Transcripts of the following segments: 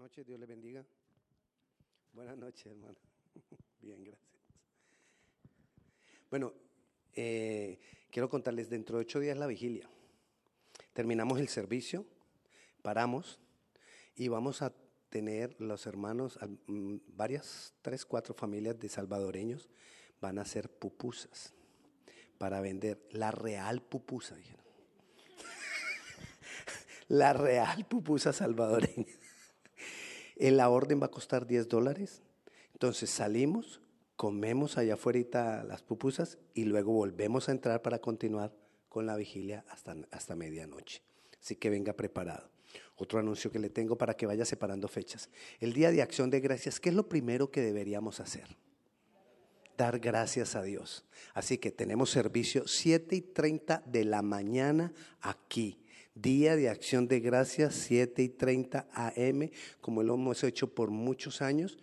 noches, Dios le bendiga. Buenas noches, hermano. Bien, gracias. Bueno, eh, quiero contarles, dentro de ocho días la vigilia. Terminamos el servicio, paramos y vamos a tener los hermanos, mm, varias, tres, cuatro familias de salvadoreños van a hacer pupusas para vender la real pupusa, dijeron. la real pupusa salvadoreña. La orden va a costar 10 dólares. Entonces salimos, comemos allá afuera las pupusas y luego volvemos a entrar para continuar con la vigilia hasta, hasta medianoche. Así que venga preparado. Otro anuncio que le tengo para que vaya separando fechas. El Día de Acción de Gracias, ¿qué es lo primero que deberíamos hacer? Dar gracias a Dios. Así que tenemos servicio 7 y 30 de la mañana aquí. Día de Acción de Gracias, 7 y 30 AM, como lo hemos hecho por muchos años.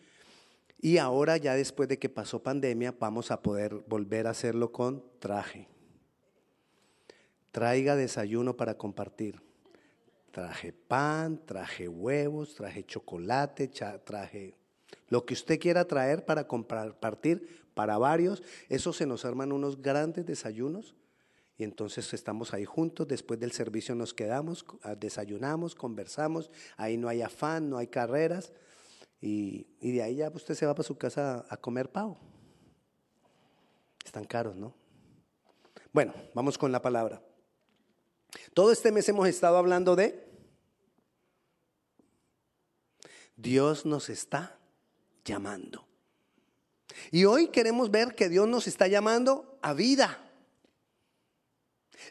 Y ahora, ya después de que pasó pandemia, vamos a poder volver a hacerlo con traje. Traiga desayuno para compartir. Traje pan, traje huevos, traje chocolate, traje lo que usted quiera traer para compartir para varios. Eso se nos arman unos grandes desayunos y entonces estamos ahí juntos, después del servicio nos quedamos, ah, desayunamos, conversamos, ahí no hay afán, no hay carreras, y, de ahí ya usted se va para su casa a comer pavo. Están caros, ¿no? Bueno, vamos con la palabra. Todo este mes hemos estado hablando de Dios nos está llamando. Y hoy queremos ver que Dios nos está llamando a vida.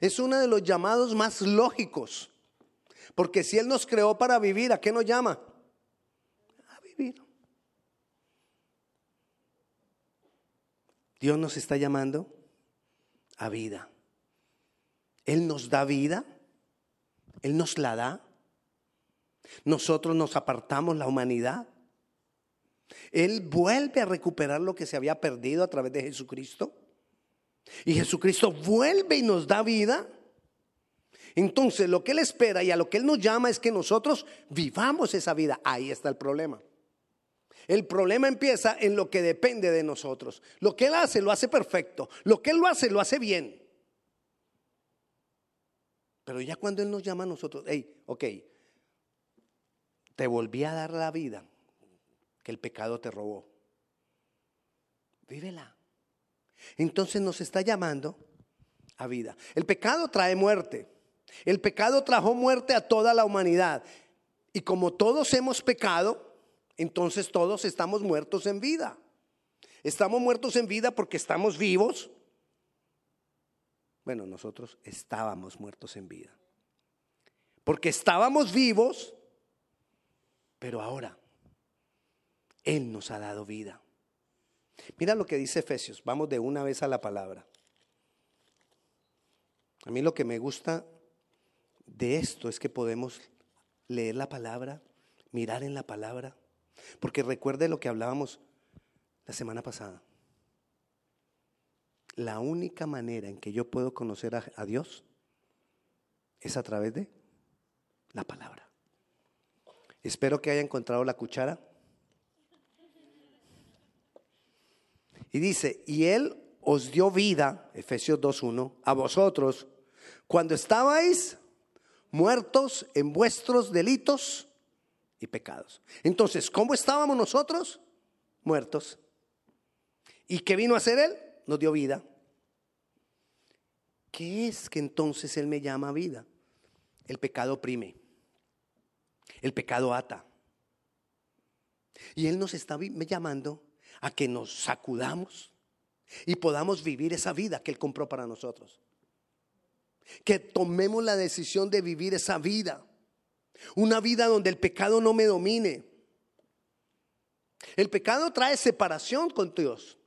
Es uno de los llamados más lógicos. Porque si Él nos creó para vivir, ¿a qué nos llama? A vivir. Dios nos está llamando a vida. Él nos da vida. Él nos la da. Nosotros nos apartamos la humanidad. Él vuelve a recuperar lo que se había perdido a través de Jesucristo. Y Jesucristo vuelve y nos da vida. Entonces lo que Él espera y a lo que Él nos llama es que nosotros vivamos esa vida. Ahí está el problema. El problema empieza en lo que depende de nosotros. Lo que Él hace, lo hace perfecto. Lo que Él lo hace, lo hace bien. Pero ya cuando Él nos llama a nosotros, hey, ok, te volví a dar la vida que el pecado te robó. Vívela. Entonces nos está llamando a vida. El pecado trae muerte. El pecado trajo muerte a toda la humanidad. Y como todos hemos pecado, entonces todos estamos muertos en vida. Estamos muertos en vida porque estamos vivos. Bueno, nosotros estábamos muertos en vida. Porque estábamos vivos, pero ahora Él nos ha dado vida. Mira lo que dice Efesios. Vamos de una vez a la palabra. A mí lo que me gusta de esto es que podemos leer la palabra, mirar en la palabra, porque recuerde lo que hablábamos la semana pasada. La única manera en que yo puedo conocer a, a Dios es a través de la palabra. Espero que haya encontrado la cuchara Y dice, y Él os dio vida, Efesios 2.1, a vosotros, cuando estabais muertos en vuestros delitos y pecados. Entonces, ¿cómo estábamos nosotros? Muertos. ¿Y qué vino a hacer Él? Nos dio vida. ¿Qué es que entonces Él me llama vida? El pecado oprime. El pecado ata. Y Él nos está llamando a que nos sacudamos y podamos vivir esa vida que Él compró para nosotros. Que tomemos la decisión de vivir esa vida. Una vida donde el pecado no me domine. El pecado trae separación con Dios.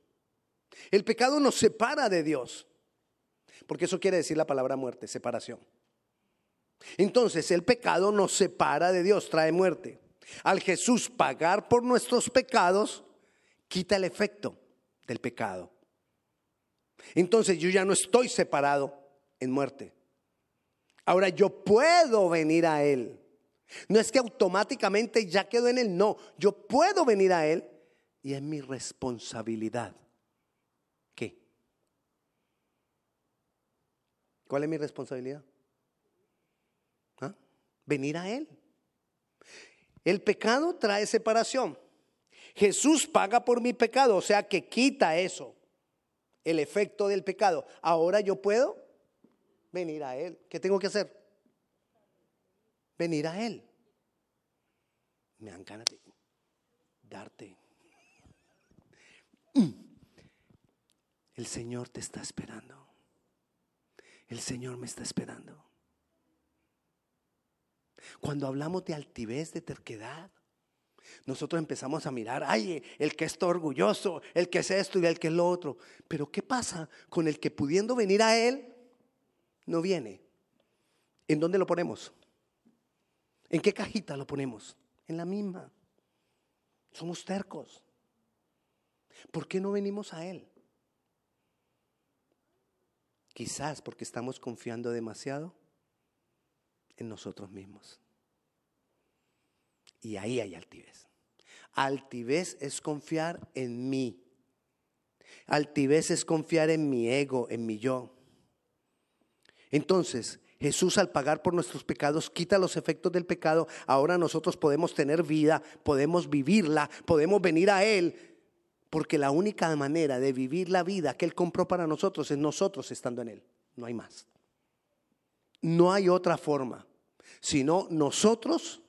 El pecado nos separa de Dios. Porque eso quiere decir la palabra muerte, separación. Entonces el pecado nos separa de Dios, trae muerte. Al Jesús pagar por nuestros pecados, quita el efecto del pecado. Entonces yo ya no estoy separado en muerte. Ahora yo puedo venir a Él. No es que automáticamente ya quedo en Él, no. Yo puedo venir a Él y es mi responsabilidad. ¿Qué? ¿Cuál es mi responsabilidad? ¿Ah? Venir a Él. El pecado trae separación. Jesús paga por mi pecado, o sea que quita eso, el efecto del pecado. Ahora yo puedo venir a Él. ¿Qué tengo que hacer? Venir a Él. Me dan ganas de darte. Mm. El Señor te está esperando. El Señor me está esperando. Cuando hablamos de altivez, de terquedad, nosotros empezamos a mirar, ay, el que está orgulloso, el que es esto y el que es lo otro. Pero ¿qué pasa con el que pudiendo venir a Él, no viene? ¿En dónde lo ponemos? ¿En qué cajita lo ponemos? En la misma. Somos tercos. ¿Por qué no venimos a Él? Quizás porque estamos confiando demasiado en nosotros mismos. Y ahí hay altivez. Altivez es confiar en mí. Altivez es confiar en mi ego, en mi yo. Entonces, Jesús al pagar por nuestros pecados quita los efectos del pecado. Ahora nosotros podemos tener vida, podemos vivirla, podemos venir a Él. Porque la única manera de vivir la vida que Él compró para nosotros es nosotros estando en Él. No hay más. No hay otra forma, sino nosotros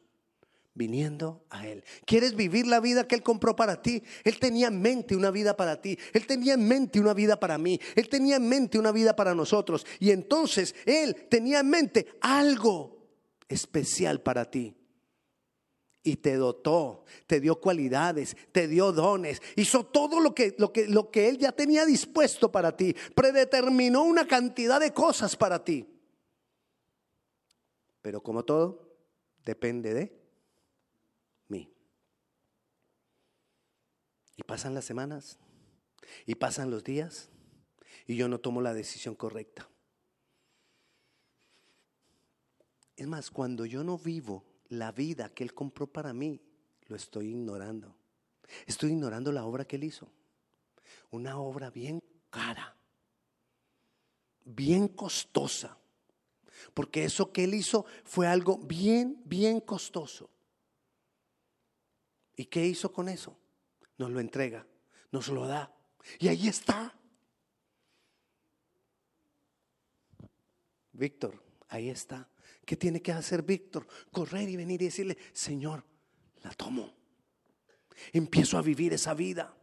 viniendo a Él. ¿Quieres vivir la vida que Él compró para ti? Él tenía en mente una vida para ti. Él tenía en mente una vida para mí. Él tenía en mente una vida para nosotros. Y entonces Él tenía en mente algo especial para ti. Y te dotó, te dio cualidades, te dio dones, hizo todo lo que, lo que, lo que Él ya tenía dispuesto para ti. Predeterminó una cantidad de cosas para ti. Pero como todo, depende de Y pasan las semanas y pasan los días y yo no tomo la decisión correcta. Es más, cuando yo no vivo la vida que Él compró para mí, lo estoy ignorando. Estoy ignorando la obra que Él hizo. Una obra bien cara, bien costosa. Porque eso que Él hizo fue algo bien, bien costoso. ¿Y qué hizo con eso? Nos lo entrega, nos lo da. Y ahí está. Víctor, ahí está. ¿Qué tiene que hacer Víctor? Correr y venir y decirle, Señor, la tomo. Empiezo a vivir esa vida.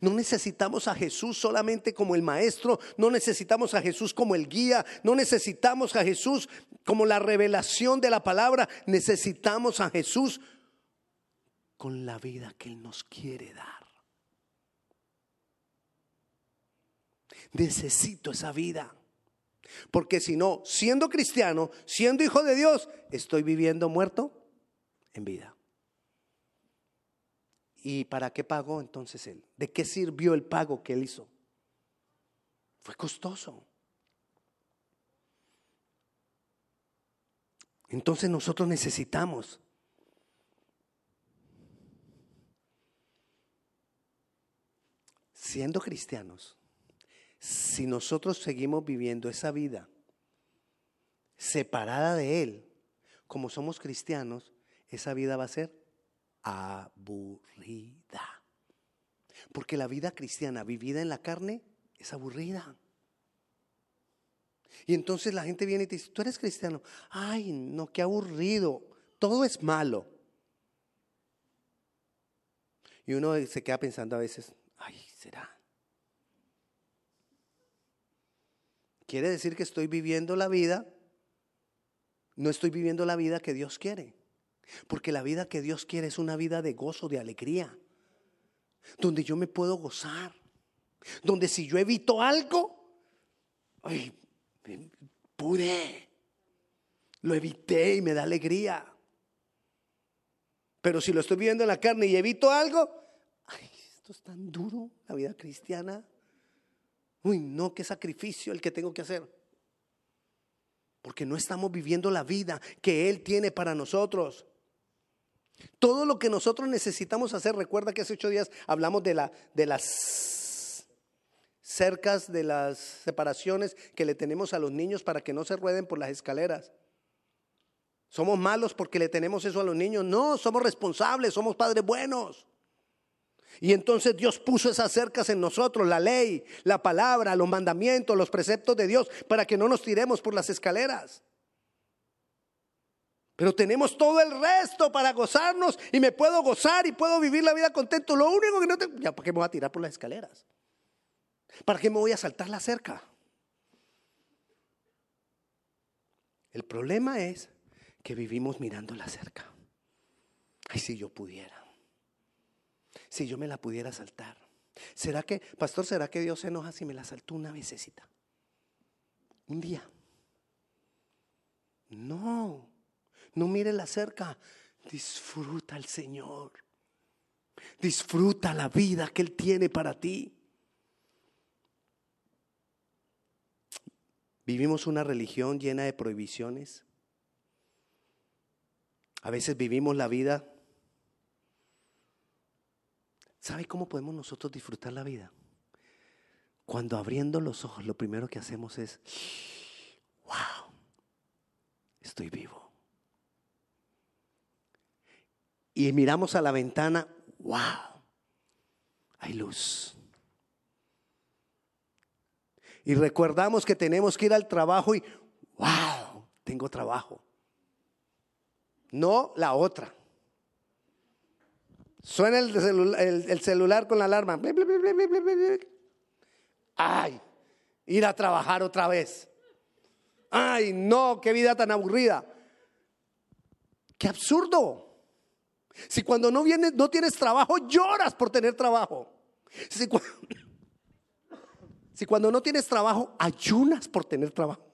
No necesitamos a Jesús solamente como el maestro, no necesitamos a Jesús como el guía, no necesitamos a Jesús como la revelación de la palabra, necesitamos a Jesús con la vida que Él nos quiere dar. Necesito esa vida. Porque si no, siendo cristiano, siendo hijo de Dios, estoy viviendo muerto en vida. ¿Y para qué pagó entonces Él? ¿De qué sirvió el pago que Él hizo? Fue costoso. Entonces nosotros necesitamos siendo cristianos, si nosotros seguimos viviendo esa vida separada de Él, como somos cristianos, esa vida va a ser aburrida. Porque la vida cristiana vivida en la carne es aburrida. Y entonces la gente viene y te dice, tú eres cristiano. Ay, no, qué aburrido. Todo es malo. Y uno se queda pensando a veces, ay, Quiere decir que estoy viviendo la vida, no estoy viviendo la vida que Dios quiere. Porque la vida que Dios quiere es una vida de gozo, de alegría, donde yo me puedo gozar, donde si yo evito algo, ay, pude, lo evité y me da alegría. Pero si lo estoy viviendo en la carne y evito algo, esto es tan duro, la vida cristiana. Uy, no, qué sacrificio el que tengo que hacer. Porque no estamos viviendo la vida que Él tiene para nosotros. Todo lo que nosotros necesitamos hacer, recuerda que hace ocho días hablamos de, la, de las cercas, de las separaciones que le tenemos a los niños para que no se rueden por las escaleras. ¿Somos malos porque le tenemos eso a los niños? No, somos responsables, somos padres buenos. Y entonces Dios puso esas cercas en nosotros, la ley, la palabra, los mandamientos, los preceptos de Dios, para que no nos tiremos por las escaleras. Pero tenemos todo el resto para gozarnos y me puedo gozar y puedo vivir la vida contento. Lo único que no tengo, ya, ¿para qué me voy a tirar por las escaleras? ¿Para qué me voy a saltar la cerca? El problema es que vivimos mirando la cerca. Ay, si yo pudiera. Si yo me la pudiera saltar. ¿Será que, pastor, será que Dios se enoja si me la saltó una vecesita? Un día. No. No mire la cerca. Disfruta al Señor. Disfruta la vida que Él tiene para ti. Vivimos una religión llena de prohibiciones. A veces vivimos la vida. ¿Sabe cómo podemos nosotros disfrutar la vida? Cuando abriendo los ojos lo primero que hacemos es, wow, estoy vivo. Y miramos a la ventana, wow, hay luz. Y recordamos que tenemos que ir al trabajo y, wow, tengo trabajo no la otra. Suena el celular, con la alarma. Ay, ir a trabajar otra vez. Ay, no, qué vida tan aburrida. Qué absurdo. Si cuando no vienes, no tienes trabajo, lloras por tener trabajo. si cuando no tienes trabajo, ayunas por tener trabajo.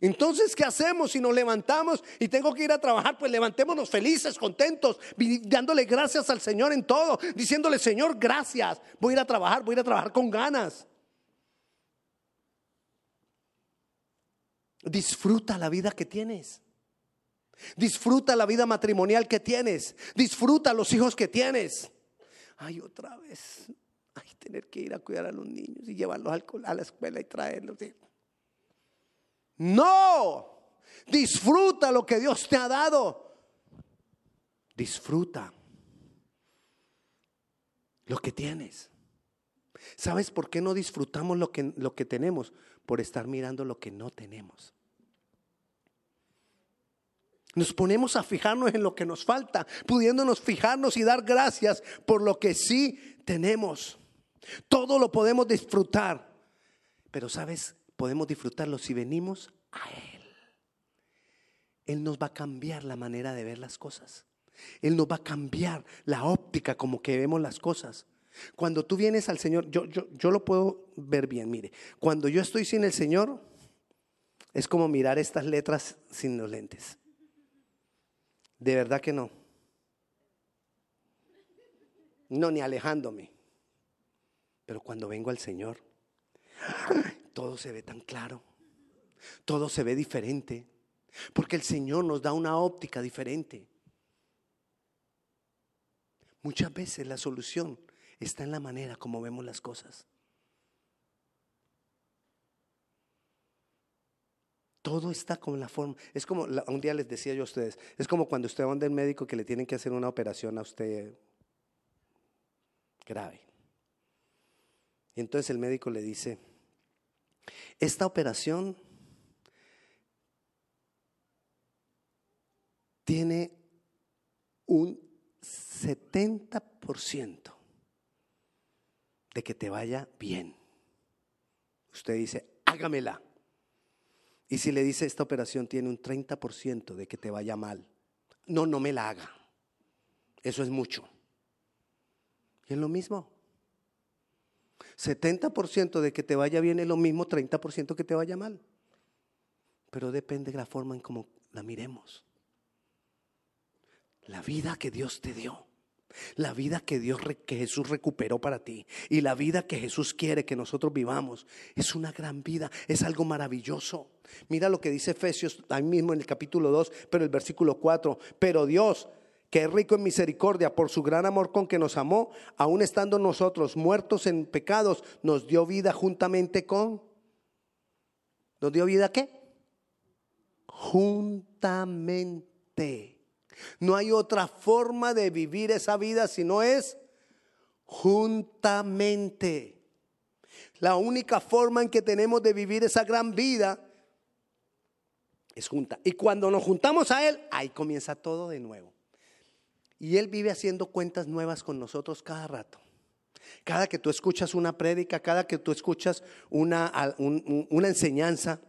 Entonces, ¿qué hacemos si nos levantamos y tengo que ir a trabajar? Pues levantémonos felices, contentos, dándole gracias al Señor en todo, diciéndole, Señor, gracias, voy a ir a trabajar, voy a ir a trabajar con ganas. Disfruta la vida que tienes. Disfruta la vida matrimonial que tienes. Disfruta los hijos que tienes. Ay, otra vez. Ay, tener que ir a cuidar a los niños y llevarlos a la escuela y traerlos. No, disfruta lo que Dios te ha dado. Disfruta lo que tienes. ¿Sabes por qué no disfrutamos lo que, lo que tenemos? Por estar mirando lo que no tenemos. Nos ponemos a fijarnos en lo que nos falta, pudiéndonos fijarnos y dar gracias por lo que sí tenemos. Todo lo podemos disfrutar. Pero sabes, podemos disfrutarlo si venimos a Él. Él nos va a cambiar la manera de ver las cosas. Él nos va a cambiar la óptica como que vemos las cosas. Cuando tú vienes al Señor, yo, yo, yo lo puedo ver bien, mire, cuando yo estoy sin el Señor, es como mirar estas letras sin los lentes. De verdad que no. No, ni alejándome. Pero cuando vengo al Señor, todo se ve tan claro, todo se ve diferente, porque el Señor nos da una óptica diferente. Muchas veces la solución está en la manera como vemos las cosas. Todo está con la forma. Es como, un día les decía yo a ustedes, es como cuando usted va donde el médico que le tienen que hacer una operación a usted grave. Y entonces el médico le dice, esta operación tiene un 70% de que te vaya bien. Usted dice, hágamela. Y si le dice, esta operación tiene un 30% de que te vaya mal, no, no me la haga. Eso es mucho. Y es lo mismo. 70% de que te vaya bien es lo mismo 30% que te vaya mal. Pero depende de la forma en cómo la miremos. La vida que Dios te dio, La vida que Dios, que Jesús recuperó para ti y la vida que Jesús quiere que nosotros vivamos es una gran vida, es algo maravilloso. Mira lo que dice Efesios ahí mismo en el capítulo 2, pero el versículo 4. Pero Dios, que es rico en misericordia por su gran amor con que nos amó, aun estando nosotros muertos en pecados, nos dio vida juntamente con... ¿Nos dio vida qué? Juntamente no hay otra forma de vivir esa vida si no es juntamente. La única forma en que tenemos de vivir esa gran vida es junta. Y cuando nos juntamos a Él, ahí comienza todo de nuevo. Y Él vive haciendo cuentas nuevas con nosotros cada rato. Cada que tú escuchas una prédica, cada que tú escuchas una, enseñanza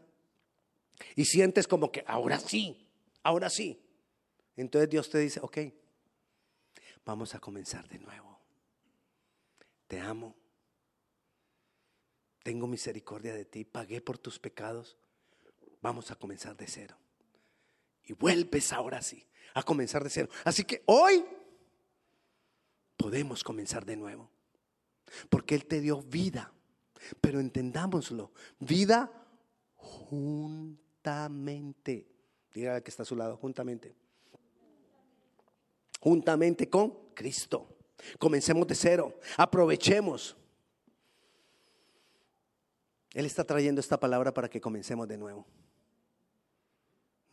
y sientes como que ahora sí, ahora sí. Entonces Dios te dice, ok, vamos a comenzar de nuevo. Te amo. Tengo misericordia de ti. Pagué por tus pecados. Vamos a comenzar de cero. Y vuelves ahora sí a comenzar de cero. Así que hoy podemos comenzar de nuevo. Porque Él te dio vida. Pero entendámoslo. Vida juntamente. Diga que está a su lado, juntamente juntamente con Cristo. Comencemos de cero, aprovechemos. Él está trayendo esta palabra para que comencemos de nuevo.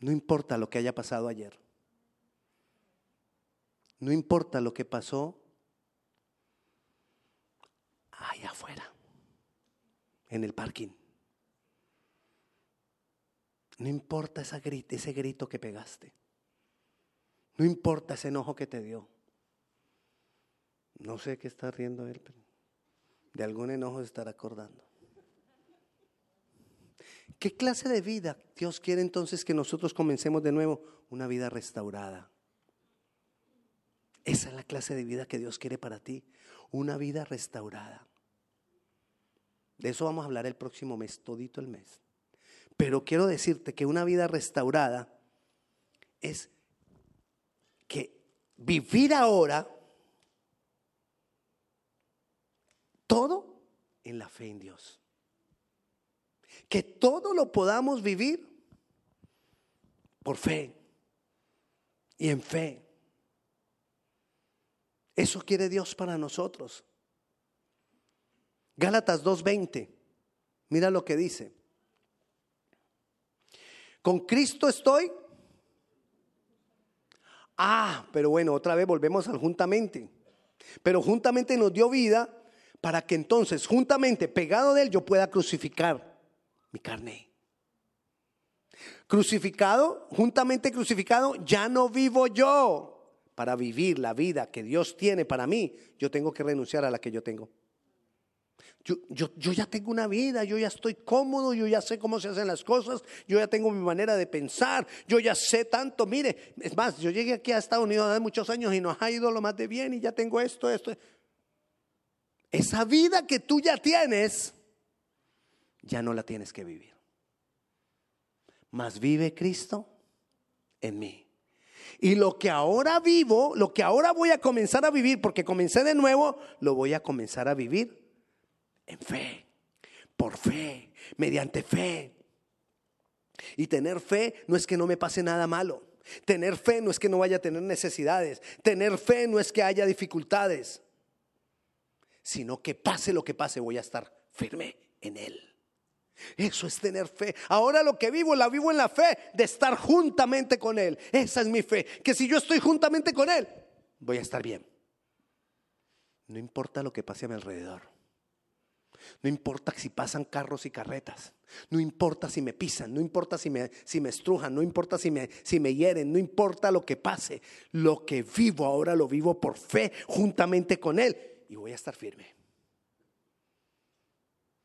No importa lo que haya pasado ayer. No importa lo que pasó allá afuera, en el parking. No importa ese grito que pegaste. No importa ese enojo que te dio. No sé qué está riendo él, pero de algún enojo se estará acordando. ¿Qué clase de vida Dios quiere entonces que nosotros comencemos de nuevo? Una vida restaurada. Esa es la clase de vida que Dios quiere para ti. Una vida restaurada. De eso vamos a hablar el próximo mes, todito el mes. Pero quiero decirte que una vida restaurada es que vivir ahora todo en la fe en Dios. Que todo lo podamos vivir por fe y en fe. Eso quiere Dios para nosotros. Gálatas 2.20. Mira lo que dice. Con Cristo estoy Ah, pero bueno, otra vez volvemos al juntamente. Pero juntamente nos dio vida para que entonces, juntamente, pegado de él, yo pueda crucificar mi carne. Crucificado, juntamente crucificado, ya no vivo yo. Para vivir la vida que Dios tiene para mí, yo tengo que renunciar a la que yo tengo. Yo, yo, ya tengo una vida, yo ya estoy cómodo, yo ya sé cómo se hacen las cosas, yo ya tengo mi manera de pensar, yo ya sé tanto. Mire, es más, yo llegué aquí a Estados Unidos hace muchos años y nos ha ido lo más de bien y ya tengo esto, esto. Esa vida que tú ya tienes, ya no la tienes que vivir. Mas vive Cristo en mí. Y lo que ahora vivo, lo que ahora voy a comenzar a vivir, porque comencé de nuevo, lo voy a comenzar a vivir en fe, por fe, mediante fe. Y tener fe no es que no me pase nada malo. Tener fe no es que no vaya a tener necesidades. Tener fe no es que haya dificultades. Sino que pase lo que pase, voy a estar firme en Él. Eso es tener fe. Ahora lo que vivo, la vivo en la fe de estar juntamente con Él. Esa es mi fe. Que si yo estoy juntamente con Él, voy a estar bien. No importa lo que pase a mi alrededor. No importa si pasan carros y carretas. No importa si me pisan, no importa si me, si me estrujan, no importa si me, si me hieren, no importa lo que pase. Lo que vivo ahora lo vivo por fe juntamente con Él y voy a estar firme.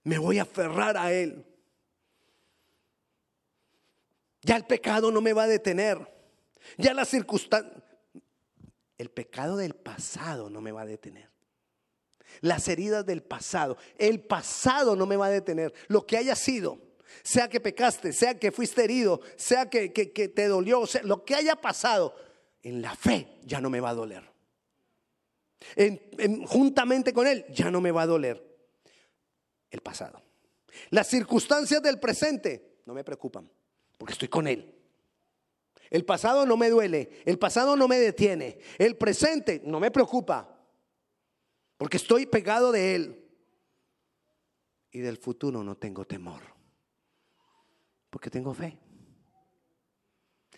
Me voy a aferrar a Él. Ya el pecado no me va a detener. Ya la circunstancia, el pecado del pasado no me va a detener las heridas del pasado. El pasado no me va a detener. Lo que haya sido, sea que pecaste, sea que fuiste herido, sea que, te dolió, sea, lo que haya pasado, en la fe ya no me va a doler. juntamente con Él, ya no me va a doler el pasado. Las circunstancias del presente no me preocupan, porque estoy con Él. El pasado no me duele, el pasado no me detiene, el presente no me preocupa, porque estoy pegado de Él. Y del futuro no tengo temor, porque tengo fe.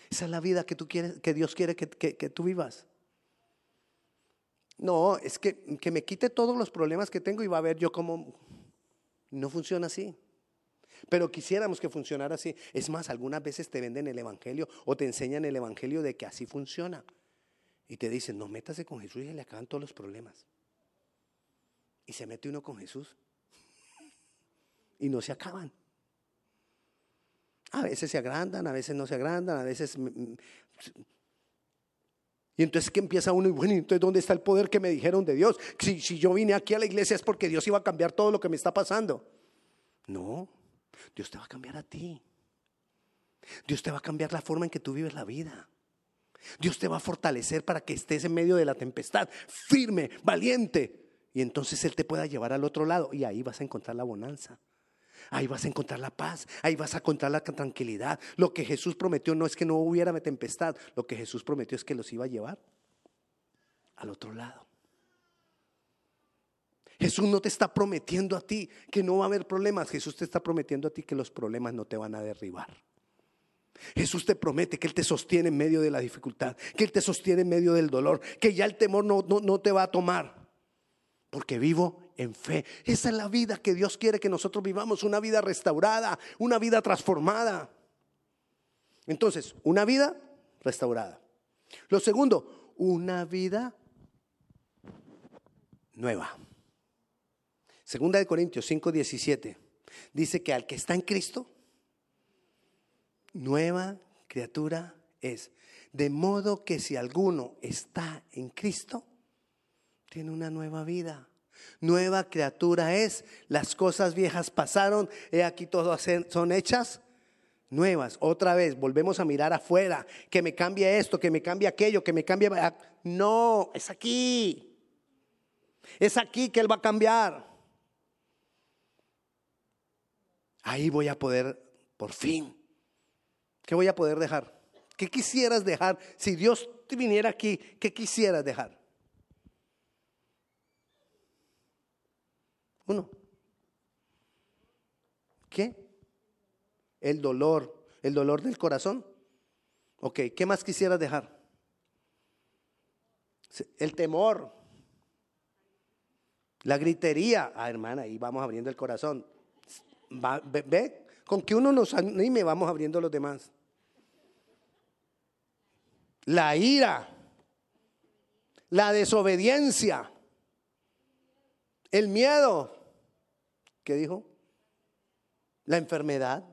Esa es la vida que, tú quieres, que Dios quiere que, que tú vivas. No, es que, que me quite todos los problemas que tengo y va a ver yo cómo no funciona así. Pero quisiéramos que funcionara así. Es más, algunas veces te venden el Evangelio o te enseñan el Evangelio de que así funciona. Y te dicen, no métase con Jesús y le acaban todos los problemas. Y se mete uno con Jesús. Y no se acaban. A veces se agrandan, a veces no se agrandan, a veces... Y entonces que empieza uno y bueno, entonces ¿dónde está el poder que me dijeron de Dios? Si, si yo vine aquí a la iglesia es porque Dios iba a cambiar todo lo que me está pasando. No, Dios te va a cambiar a ti. Dios te va a cambiar la forma en que tú vives la vida. Dios te va a fortalecer para que estés en medio de la tempestad, firme, valiente. Y entonces Él te pueda llevar al otro lado y ahí vas a encontrar la bonanza. Ahí vas a encontrar la paz, ahí vas a encontrar la tranquilidad. Lo que Jesús prometió no es que no hubiera tempestad, lo que Jesús prometió es que los iba a llevar al otro lado. Jesús no te está prometiendo a ti que no va a haber problemas. Jesús te está prometiendo a ti que los problemas no te van a derribar. Jesús te promete que Él te sostiene en medio de la dificultad, que Él te sostiene en medio del dolor, que ya el temor no, no, te va a tomar. Porque vivo en fe. Esa es la vida que Dios quiere que nosotros vivamos, una vida restaurada, una vida transformada. Entonces, una vida restaurada. Lo segundo, una vida nueva. Segunda de Corintios 5, 17. Dice que al que está en Cristo, nueva criatura es. De modo que si alguno está en Cristo, tiene una nueva vida. Nueva criatura es. Las cosas viejas pasaron, he aquí todas son hechas nuevas. Otra vez, volvemos a mirar afuera, que me cambie esto, que me cambie aquello, que me cambie... No, es aquí. Es aquí que Él va a cambiar. Ahí voy a poder, por fin, ¿qué voy a poder dejar? ¿Qué quisieras dejar? Si Dios viniera aquí, ¿qué quisieras dejar? Uno. ¿Qué? El dolor, el dolor del corazón. Ok, ¿qué más quisieras dejar? El temor, la gritería. Ah, hermana, ahí vamos abriendo el corazón ve, con que uno nos anime, vamos abriendo los demás. La ira, la desobediencia, el miedo, ¿qué dijo? La enfermedad,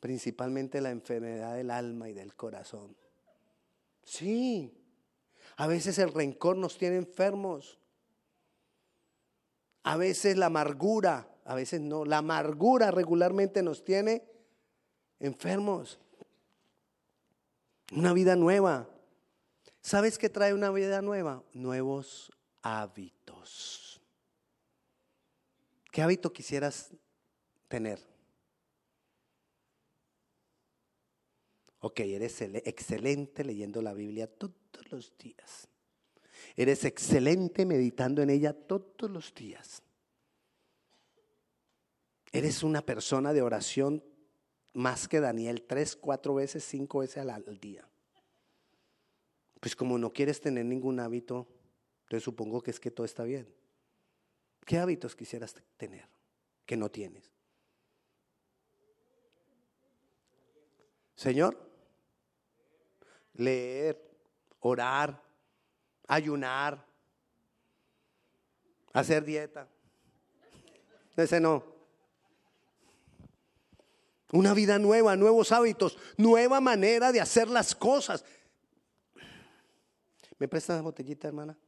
principalmente la enfermedad del alma y del corazón. Sí, a veces el rencor nos tiene enfermos. A veces la amargura, a veces no, la amargura regularmente nos tiene enfermos. Una vida nueva. ¿Sabes qué trae una vida nueva? Nuevos hábitos. ¿Qué hábito quisieras tener? Ok, eres excelente leyendo la Biblia todos los días. Eres excelente meditando en ella todos los días. Eres una persona de oración más que Daniel, tres, cuatro veces, cinco veces al, día. Pues como no quieres tener ningún hábito, entonces supongo que es que todo está bien. ¿Qué hábitos quisieras tener que no tienes? Señor, leer, orar, ayunar, hacer dieta. Ese no. Una vida nueva, nuevos hábitos, nueva manera de hacer las cosas. ¿Me prestas la botellita, hermana?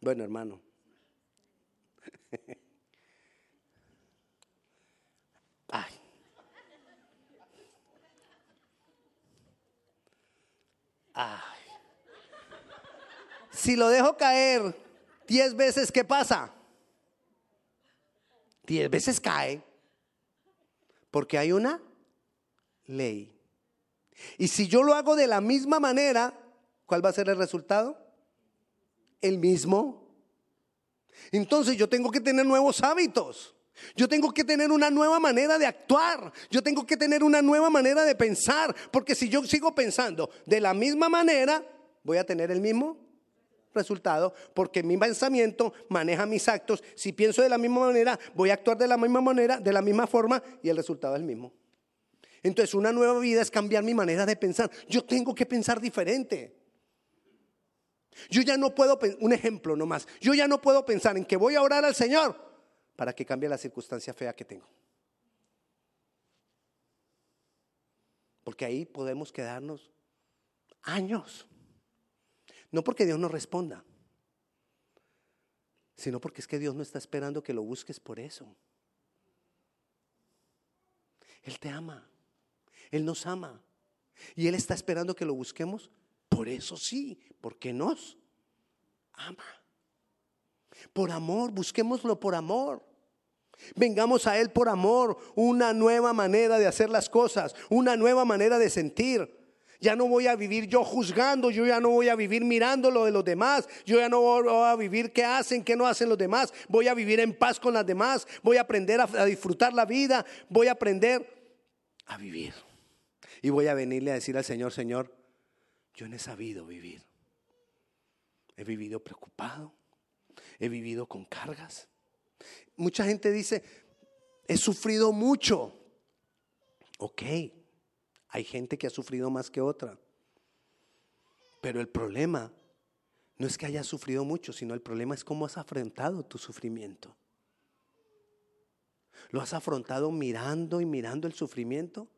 Bueno, hermano. Ay. Ay. Si lo dejo caer diez veces, ¿qué pasa? Diez veces cae. Porque hay una ley. Y si yo lo hago de la misma manera, ¿cuál va a ser el resultado? El mismo. Entonces yo tengo que tener nuevos hábitos. Yo tengo que tener una nueva manera de actuar. Yo tengo que tener una nueva manera de pensar. Porque si yo sigo pensando de la misma manera, voy a tener el mismo resultado. Porque mi pensamiento maneja mis actos. Si pienso de la misma manera, voy a actuar de la misma manera, de la misma forma, y el resultado es el mismo. Entonces una nueva vida es cambiar mi manera de pensar. Yo tengo que pensar diferente. Yo ya no puedo, un ejemplo nomás, yo ya no puedo pensar en que voy a orar al Señor para que cambie la circunstancia fea que tengo. Porque ahí podemos quedarnos años. No porque Dios no responda, sino porque es que Dios no está esperando que lo busques por eso. Él te ama. Él nos ama. Y Él está esperando que lo busquemos. Por eso sí, porque nos ama. Por amor, busquémoslo por amor. Vengamos a Él por amor, una nueva manera de hacer las cosas, una nueva manera de sentir. Ya no voy a vivir yo juzgando, yo ya no voy a vivir mirando lo de los demás, yo ya no voy a vivir qué hacen, qué no hacen los demás, voy a vivir en paz con las demás, voy a aprender a, a disfrutar la vida, voy a aprender a vivir. Y voy a venirle a decir al Señor, Señor, yo no he sabido vivir. He vivido preocupado, he vivido con cargas. Mucha gente dice, he sufrido mucho. Ok, hay gente que ha sufrido más que otra. Pero el problema no es que hayas sufrido mucho, sino el problema es cómo has afrontado tu sufrimiento. ¿Lo has afrontado mirando y mirando el sufrimiento?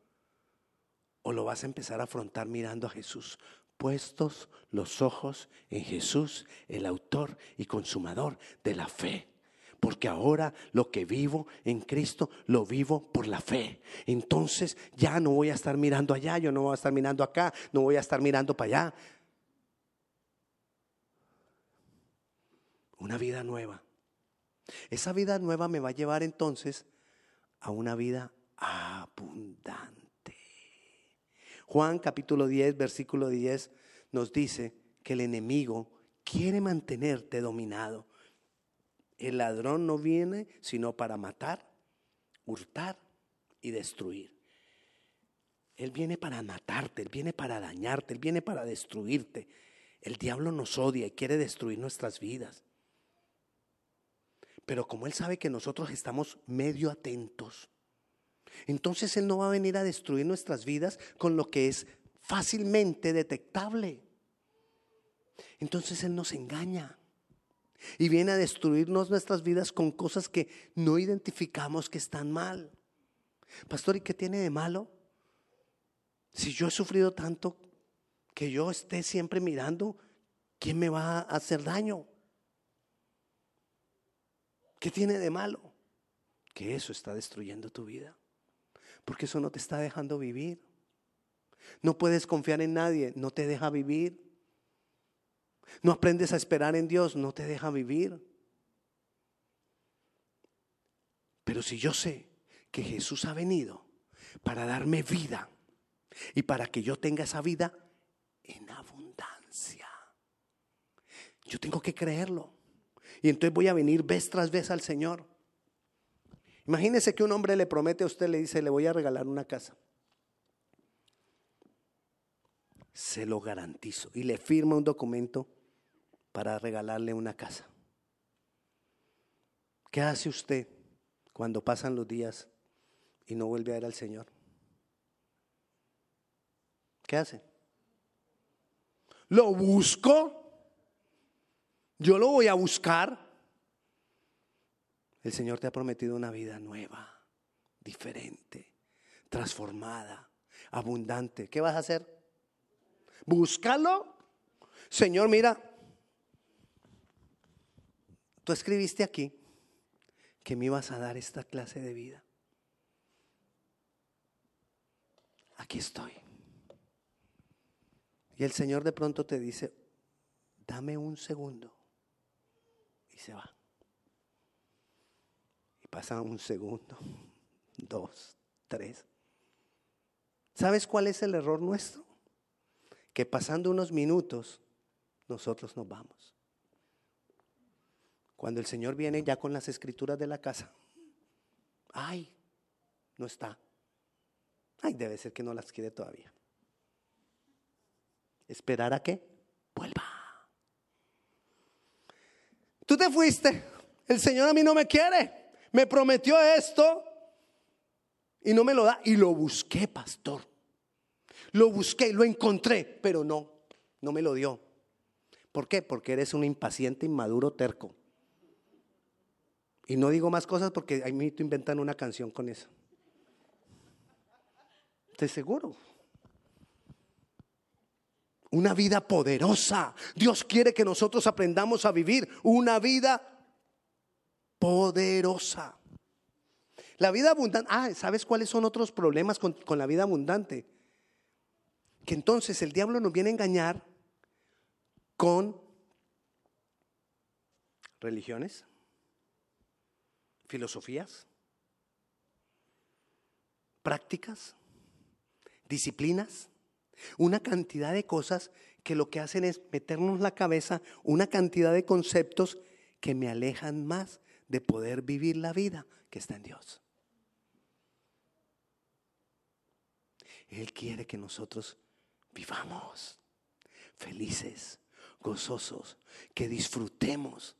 o lo vas a empezar a afrontar mirando a Jesús, puestos los ojos en Jesús, el autor y consumador de la fe. Porque ahora lo que vivo en Cristo lo vivo por la fe. Entonces ya no voy a estar mirando allá, yo no voy a estar mirando acá, no voy a estar mirando para allá. Una vida nueva. Esa vida nueva me va a llevar entonces a una vida abundante. Juan capítulo 10, versículo 10 nos dice que el enemigo quiere mantenerte dominado. El ladrón no viene sino para matar, hurtar y destruir. Él viene para matarte, Él viene para dañarte, Él viene para destruirte. El diablo nos odia y quiere destruir nuestras vidas. Pero como Él sabe que nosotros estamos medio atentos, entonces Él no va a venir a destruir nuestras vidas con lo que es fácilmente detectable. Entonces Él nos engaña y viene a destruirnos nuestras vidas con cosas que no identificamos que están mal. Pastor, ¿y qué tiene de malo? Si yo he sufrido tanto que yo esté siempre mirando, ¿quién me va a hacer daño? ¿Qué tiene de malo? Que eso está destruyendo tu vida. Porque eso no te está dejando vivir. No puedes confiar en nadie, no te deja vivir. No aprendes a esperar en Dios, no te deja vivir. Pero si yo sé que Jesús ha venido para darme vida y para que yo tenga esa vida en abundancia, yo tengo que creerlo. Y entonces voy a venir vez tras vez al Señor. Imagínese que un hombre le promete a usted, le dice, le voy a regalar una casa. Se lo garantizo. Y le firma un documento para regalarle una casa. ¿Qué hace usted cuando pasan los días y no vuelve a ver al Señor? ¿Qué hace? Lo busco. Yo lo voy a buscar. El Señor te ha prometido una vida nueva, diferente, transformada, abundante. ¿Qué vas a hacer? Búscalo. Señor, mira, tú escribiste aquí que me ibas a dar esta clase de vida. Aquí estoy. Y el Señor de pronto te dice, dame un segundo. Y se va. Pasa un segundo, dos, tres. ¿Sabes cuál es el error nuestro? Que pasando unos minutos, nosotros nos vamos. Cuando el Señor viene ya con las escrituras de la casa, ay, no está. Ay, debe ser que no las quiere todavía. ¿Esperar a qué? Vuelva. Tú te fuiste. El Señor a mí no me quiere. Me prometió esto y no me lo da. Y lo busqué, pastor. Lo busqué, lo encontré, pero no, no me lo dio. ¿Por qué? Porque eres un impaciente, inmaduro, terco. Y no digo más cosas porque ahí me inventan una canción con eso. Estoy seguro. Una vida poderosa. Dios quiere que nosotros aprendamos a vivir una vida poderosa. La vida abundante. Ah, ¿sabes cuáles son otros problemas con, con la vida abundante? Que entonces el diablo nos viene a engañar con religiones, filosofías, prácticas, disciplinas, una cantidad de cosas que lo que hacen es meternos la cabeza una cantidad de conceptos que me alejan más de poder vivir la vida que está en Dios. Él quiere que nosotros vivamos felices, gozosos, que disfrutemos,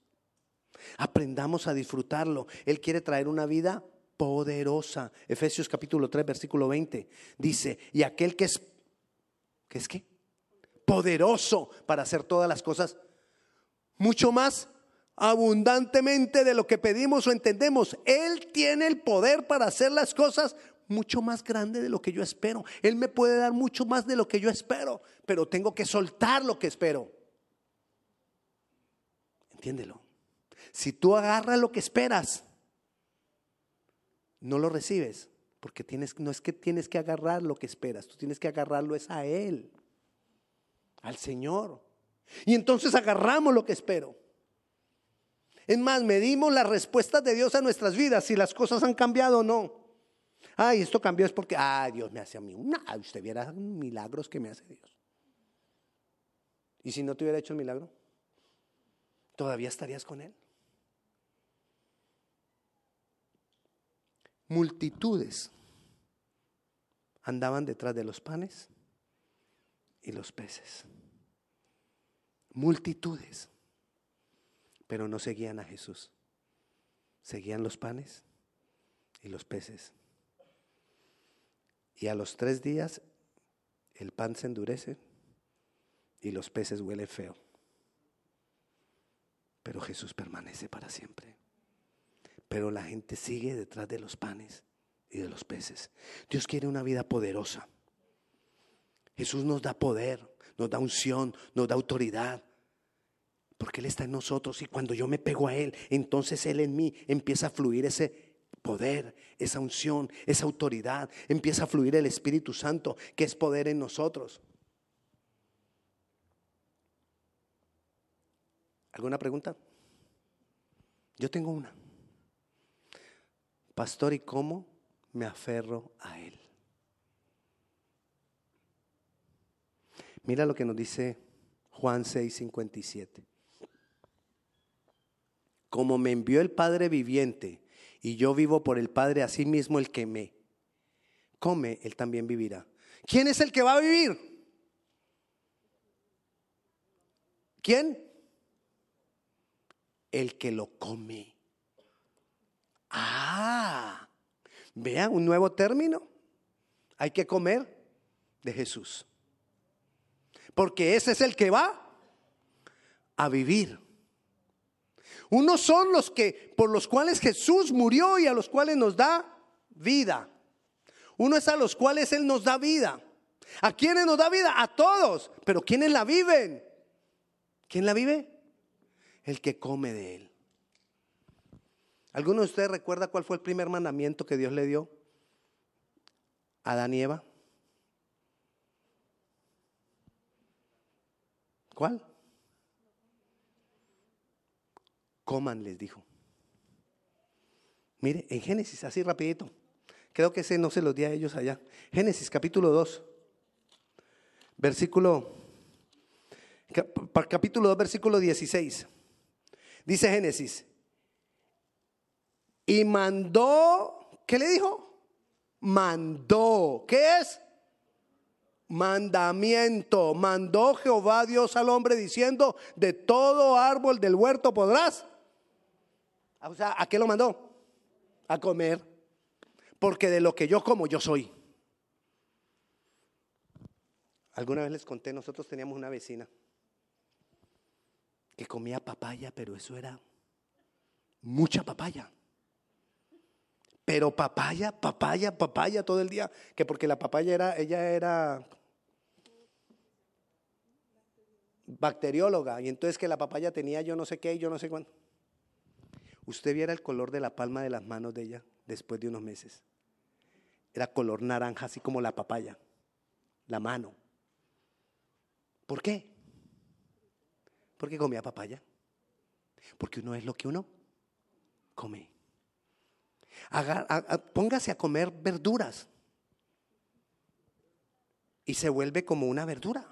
aprendamos a disfrutarlo. Él quiere traer una vida poderosa. Efesios capítulo 3, versículo 20 dice, y aquel que es, ¿qué es qué? Poderoso para hacer todas las cosas mucho más abundantemente de lo que pedimos o entendemos. Él tiene el poder para hacer las cosas mucho más grande de lo que yo espero. Él me puede dar mucho más de lo que yo espero, pero tengo que soltar lo que espero. Entiéndelo. Si tú agarras lo que esperas, no lo recibes, porque tienes, no es que tienes que agarrar lo que esperas, tú tienes que agarrarlo es a Él, al Señor. Y entonces agarramos lo que espero. Es más, medimos las respuestas de Dios a nuestras vidas, si las cosas han cambiado o no. Ay, esto cambió es porque, ay, Dios me hace a mí. una usted viera milagros que me hace Dios. ¿Y si no te hubiera hecho el milagro? ¿Todavía estarías con Él? Multitudes andaban detrás de los panes y los peces. Multitudes. Pero no seguían a Jesús. Seguían los panes y los peces. Y a los tres días el pan se endurece y los peces huelen feo. Pero Jesús permanece para siempre. Pero la gente sigue detrás de los panes y de los peces. Dios quiere una vida poderosa. Jesús nos da poder, nos da unción, nos da autoridad. Porque Él está en nosotros y cuando yo me pego a Él, entonces Él en mí empieza a fluir ese poder, esa unción, esa autoridad. Empieza a fluir el Espíritu Santo, que es poder en nosotros. ¿Alguna pregunta? Yo tengo una. Pastor, ¿y cómo me aferro a Él? Mira lo que nos dice Juan 6:57. Como me envió el Padre viviente y yo vivo por el Padre, así mismo el que me come, él también vivirá. ¿Quién es el que va a vivir? ¿Quién? El que lo come. Ah, vea un nuevo término. Hay que comer de Jesús. Porque ese es el que va a vivir. Unos son los que por los cuales Jesús murió y a los cuales nos da vida. Uno es a los cuales él nos da vida. ¿A quiénes nos da vida? A todos. Pero ¿quiénes la viven? ¿Quién la vive? El que come de él. ¿Alguno de ustedes recuerda cuál fue el primer mandamiento que Dios le dio a Adán y Eva? ¿Cuál? Coman, les dijo. Mire, en Génesis, así rapidito. Creo que ese no se los di a ellos allá. Génesis capítulo 2. Versículo capítulo 2 versículo 16. Dice Génesis. Y mandó, ¿qué le dijo? Mandó. ¿Qué es? Mandamiento. Mandó Jehová Dios al hombre diciendo, de todo árbol del huerto podrás. O sea, ¿a qué lo mandó? A comer. Porque de lo que yo como, yo soy. Alguna vez les conté, nosotros teníamos una vecina que comía papaya, pero eso era mucha papaya. Pero papaya, papaya, papaya todo el día, que porque la papaya era, ella era bacterióloga y entonces que la papaya tenía yo no sé qué y yo no sé cuánto. Usted viera el color de la palma de las manos de ella después de unos meses. Era color naranja, así como la papaya, la mano. ¿Por qué? Porque comía papaya. Porque uno es lo que uno come. póngase a comer verduras y se vuelve como una verdura.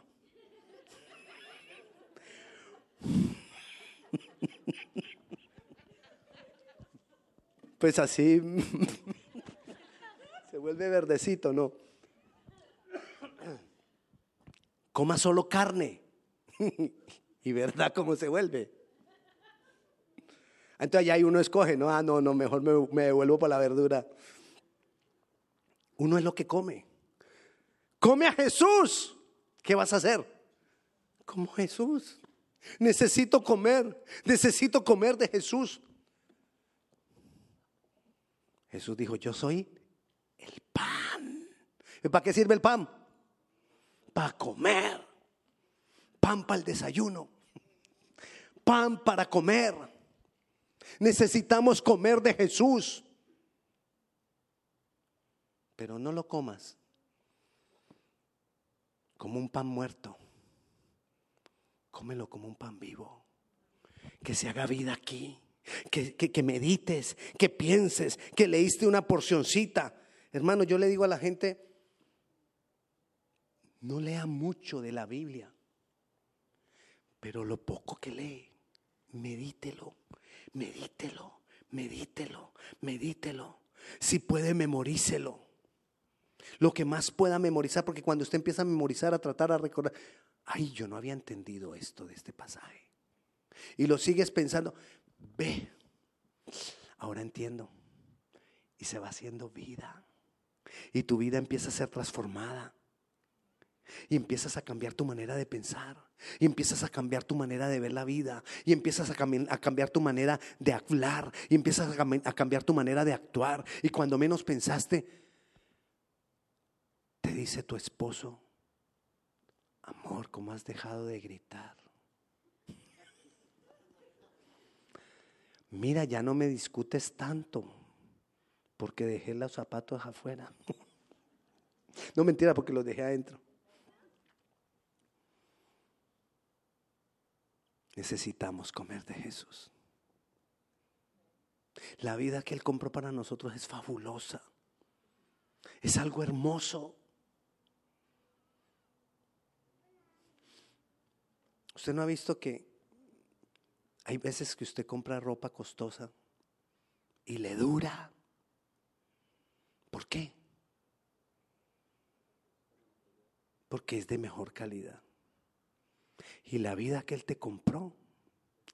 Pues así se vuelve verdecito, ¿no? Coma solo carne. y verdad cómo se vuelve. Entonces ahí uno escoge, no, ah, no, no, mejor me, me devuelvo por la verdura. Uno es lo que come. Come a Jesús. ¿Qué vas a hacer? Como Jesús. Necesito comer, necesito comer de Jesús. Jesús dijo, yo soy el pan. ¿Y para qué sirve el pan? Para comer. Pan para el desayuno. Pan para comer. Necesitamos comer de Jesús. Pero no lo comas como un pan muerto. Cómelo como un pan vivo. Que se haga vida aquí que, medites, que pienses, que leíste una porcioncita. Hermano, yo le digo a la gente, no lea mucho de la Biblia, pero lo poco que lee, medítelo, medítelo, medítelo, medítelo. Si puede, memorícelo. Lo que más pueda memorizar, porque cuando usted empieza a memorizar, a tratar, a recordar, ay, yo no había entendido esto de este pasaje. Y lo sigues pensando, ve, ahora entiendo. Y se va haciendo vida. Y tu vida empieza a ser transformada. Y empiezas a cambiar tu manera de pensar. Y empiezas a cambiar tu manera de ver la vida. Y empiezas a, cambiar tu manera de hablar. Y empiezas a cambiar tu manera de actuar. Y cuando menos pensaste, te dice tu esposo, amor, ¿cómo has dejado de gritar? Mira, ya no me discutes tanto porque dejé los zapatos afuera. no mentira, porque los dejé adentro. Necesitamos comer de Jesús. La vida que Él compró para nosotros es fabulosa. Es algo hermoso. Usted no ha visto que hay veces que usted compra ropa costosa y le dura. ¿Por qué? Porque es de mejor calidad. Y la vida que Él te compró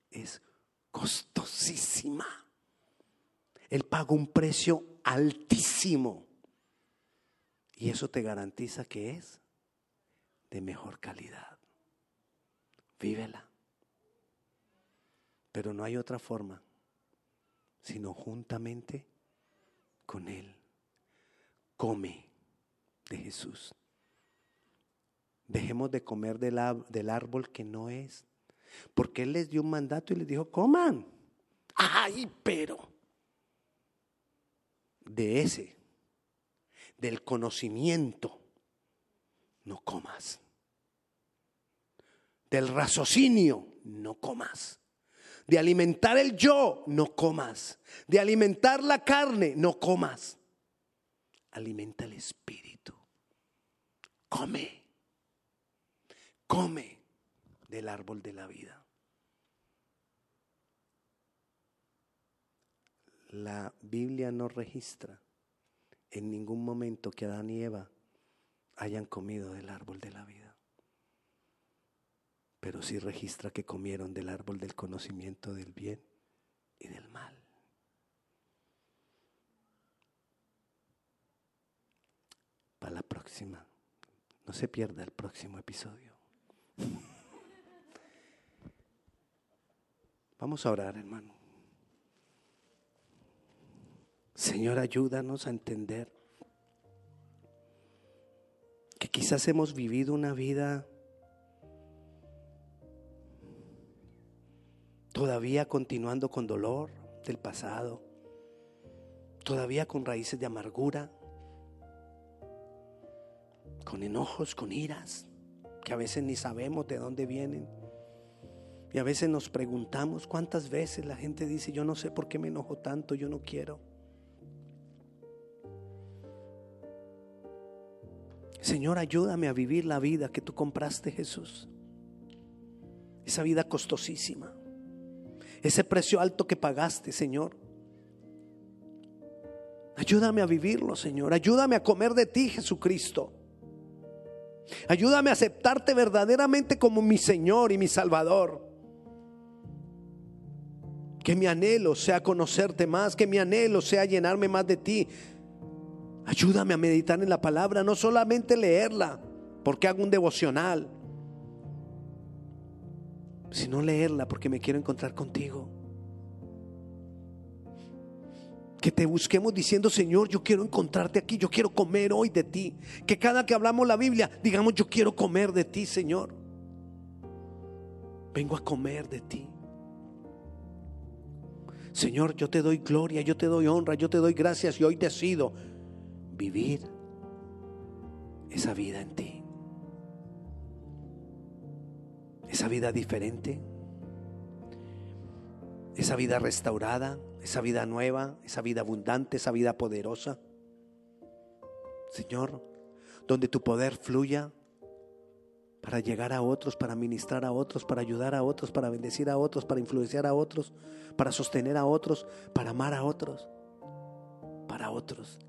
es costosísima. Él pagó un precio altísimo. Y eso te garantiza que es de mejor calidad. Vívela. Pero no hay otra forma, sino juntamente con Él. Come de Jesús. Dejemos de comer del, árbol que no es. Porque Él les dio un mandato y les dijo, coman. Ay, pero de ese, del conocimiento, no comas. Del raciocinio, no comas De alimentar el yo, no comas. De alimentar la carne, no comas. Alimenta el espíritu. Come. Come del árbol de la vida. La Biblia no registra en ningún momento que Adán y Eva hayan comido del árbol de la vida pero sí registra que comieron del árbol del conocimiento del bien y del mal. Para la próxima, no se pierda el próximo episodio. Vamos a orar, hermano. Señor, ayúdanos a entender que quizás hemos vivido una vida todavía continuando con dolor del pasado, todavía con raíces de amargura, con enojos, con iras, que a veces ni sabemos de dónde vienen. Y a veces nos preguntamos cuántas veces la gente dice, yo no sé por qué me enojo tanto, yo no quiero. Señor, ayúdame a vivir la vida que tú compraste, Jesús. Esa vida costosísima ese precio alto que pagaste, Señor. Ayúdame a vivirlo, Señor. Ayúdame a comer de ti, Jesucristo. Ayúdame a aceptarte verdaderamente como mi Señor y mi Salvador. Que mi anhelo sea conocerte más, que mi anhelo sea llenarme más de ti. Ayúdame a meditar en la palabra, no solamente leerla, porque hago un devocional sino leerla porque me quiero encontrar contigo. Que te busquemos diciendo, Señor, yo quiero encontrarte aquí, yo quiero comer hoy de ti. Que cada que hablamos la Biblia, digamos, yo quiero comer de ti, Señor. Vengo a comer de ti. Señor, yo te doy gloria, yo te doy honra, yo te doy gracias y hoy decido vivir esa vida en ti. Esa vida diferente, esa vida restaurada, esa vida nueva, esa vida abundante, esa vida poderosa. Señor, donde tu poder fluya para llegar a otros, para ministrar a otros, para ayudar a otros, para bendecir a otros, para influenciar a otros, para sostener a otros, para amar a otros, para otros.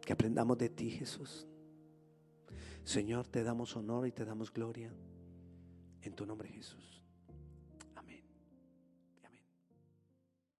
Que aprendamos de ti, Jesús. Señor, te damos honor y te damos gloria. En tu nombre, Jesús.